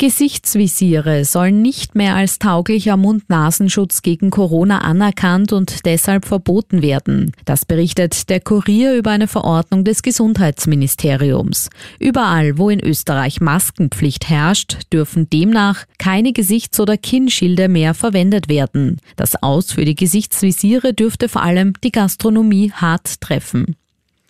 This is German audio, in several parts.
Gesichtsvisiere sollen nicht mehr als tauglicher Mund-Nasenschutz gegen Corona anerkannt und deshalb verboten werden. Das berichtet der Kurier über eine Verordnung des Gesundheitsministeriums. Überall, wo in Österreich Maskenpflicht herrscht, dürfen demnach keine Gesichts- oder Kinnschilde mehr verwendet werden. Das Aus für die Gesichtsvisiere dürfte vor allem die Gastronomie hart treffen.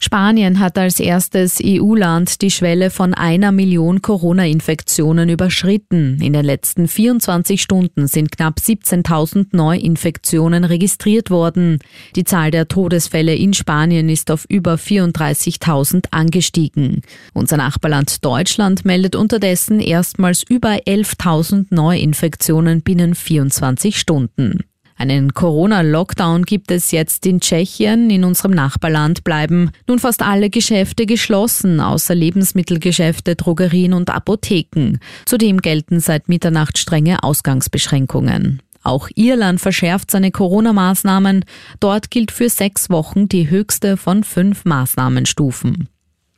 Spanien hat als erstes EU-Land die Schwelle von einer Million Corona-Infektionen überschritten. In den letzten 24 Stunden sind knapp 17.000 Neuinfektionen registriert worden. Die Zahl der Todesfälle in Spanien ist auf über 34.000 angestiegen. Unser Nachbarland Deutschland meldet unterdessen erstmals über 11.000 Neuinfektionen binnen 24 Stunden. Einen Corona-Lockdown gibt es jetzt in Tschechien. In unserem Nachbarland bleiben nun fast alle Geschäfte geschlossen, außer Lebensmittelgeschäfte, Drogerien und Apotheken. Zudem gelten seit Mitternacht strenge Ausgangsbeschränkungen. Auch Irland verschärft seine Corona-Maßnahmen. Dort gilt für sechs Wochen die höchste von fünf Maßnahmenstufen.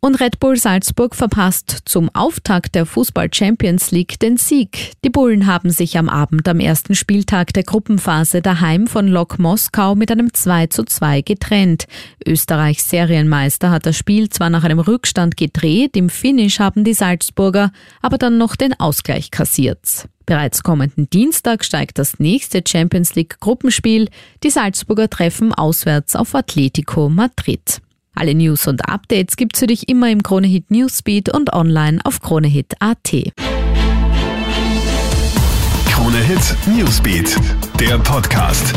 Und Red Bull Salzburg verpasst zum Auftakt der Fußball Champions League den Sieg. Die Bullen haben sich am Abend am ersten Spieltag der Gruppenphase daheim von Lok Moskau mit einem 2 zu 2 getrennt. Österreichs Serienmeister hat das Spiel zwar nach einem Rückstand gedreht, im Finish haben die Salzburger aber dann noch den Ausgleich kassiert. Bereits kommenden Dienstag steigt das nächste Champions League Gruppenspiel. Die Salzburger treffen auswärts auf Atletico Madrid. Alle News und Updates gibt's für dich immer im Kronehit Newsbeat und online auf kronehit.at. Kronehit Newsbeat, der Podcast.